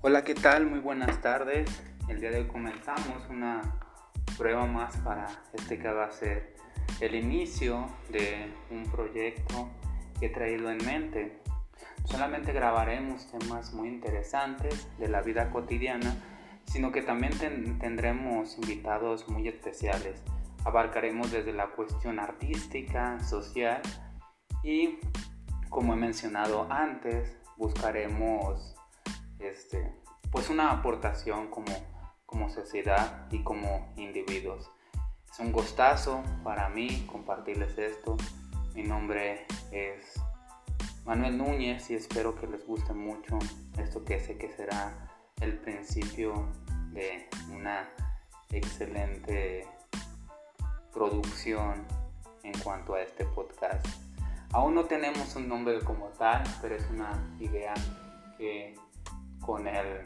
Hola, ¿qué tal? Muy buenas tardes. El día de hoy comenzamos una prueba más para este que va a ser el inicio de un proyecto que he traído en mente. Solamente grabaremos temas muy interesantes de la vida cotidiana, sino que también tendremos invitados muy especiales. Abarcaremos desde la cuestión artística, social y, como he mencionado antes, buscaremos este, pues una aportación como, como sociedad y como individuos. Es un gustazo para mí compartirles esto. Mi nombre es Manuel Núñez y espero que les guste mucho esto que sé que será el principio de una excelente producción en cuanto a este podcast. Aún no tenemos un nombre como tal, pero es una idea que con el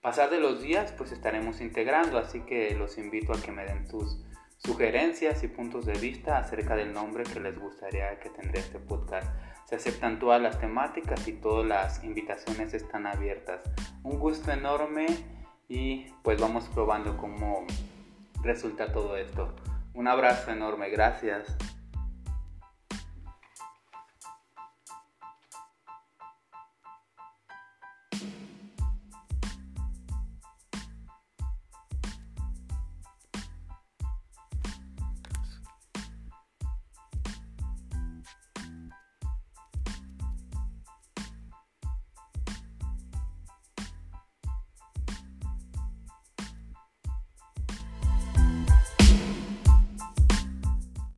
pasar de los días pues estaremos integrando, así que los invito a que me den sus sugerencias y puntos de vista acerca del nombre que les gustaría que tendría este podcast. Se aceptan todas las temáticas y todas las invitaciones están abiertas. Un gusto enorme y pues vamos probando cómo resulta todo esto. Un abrazo enorme, gracias.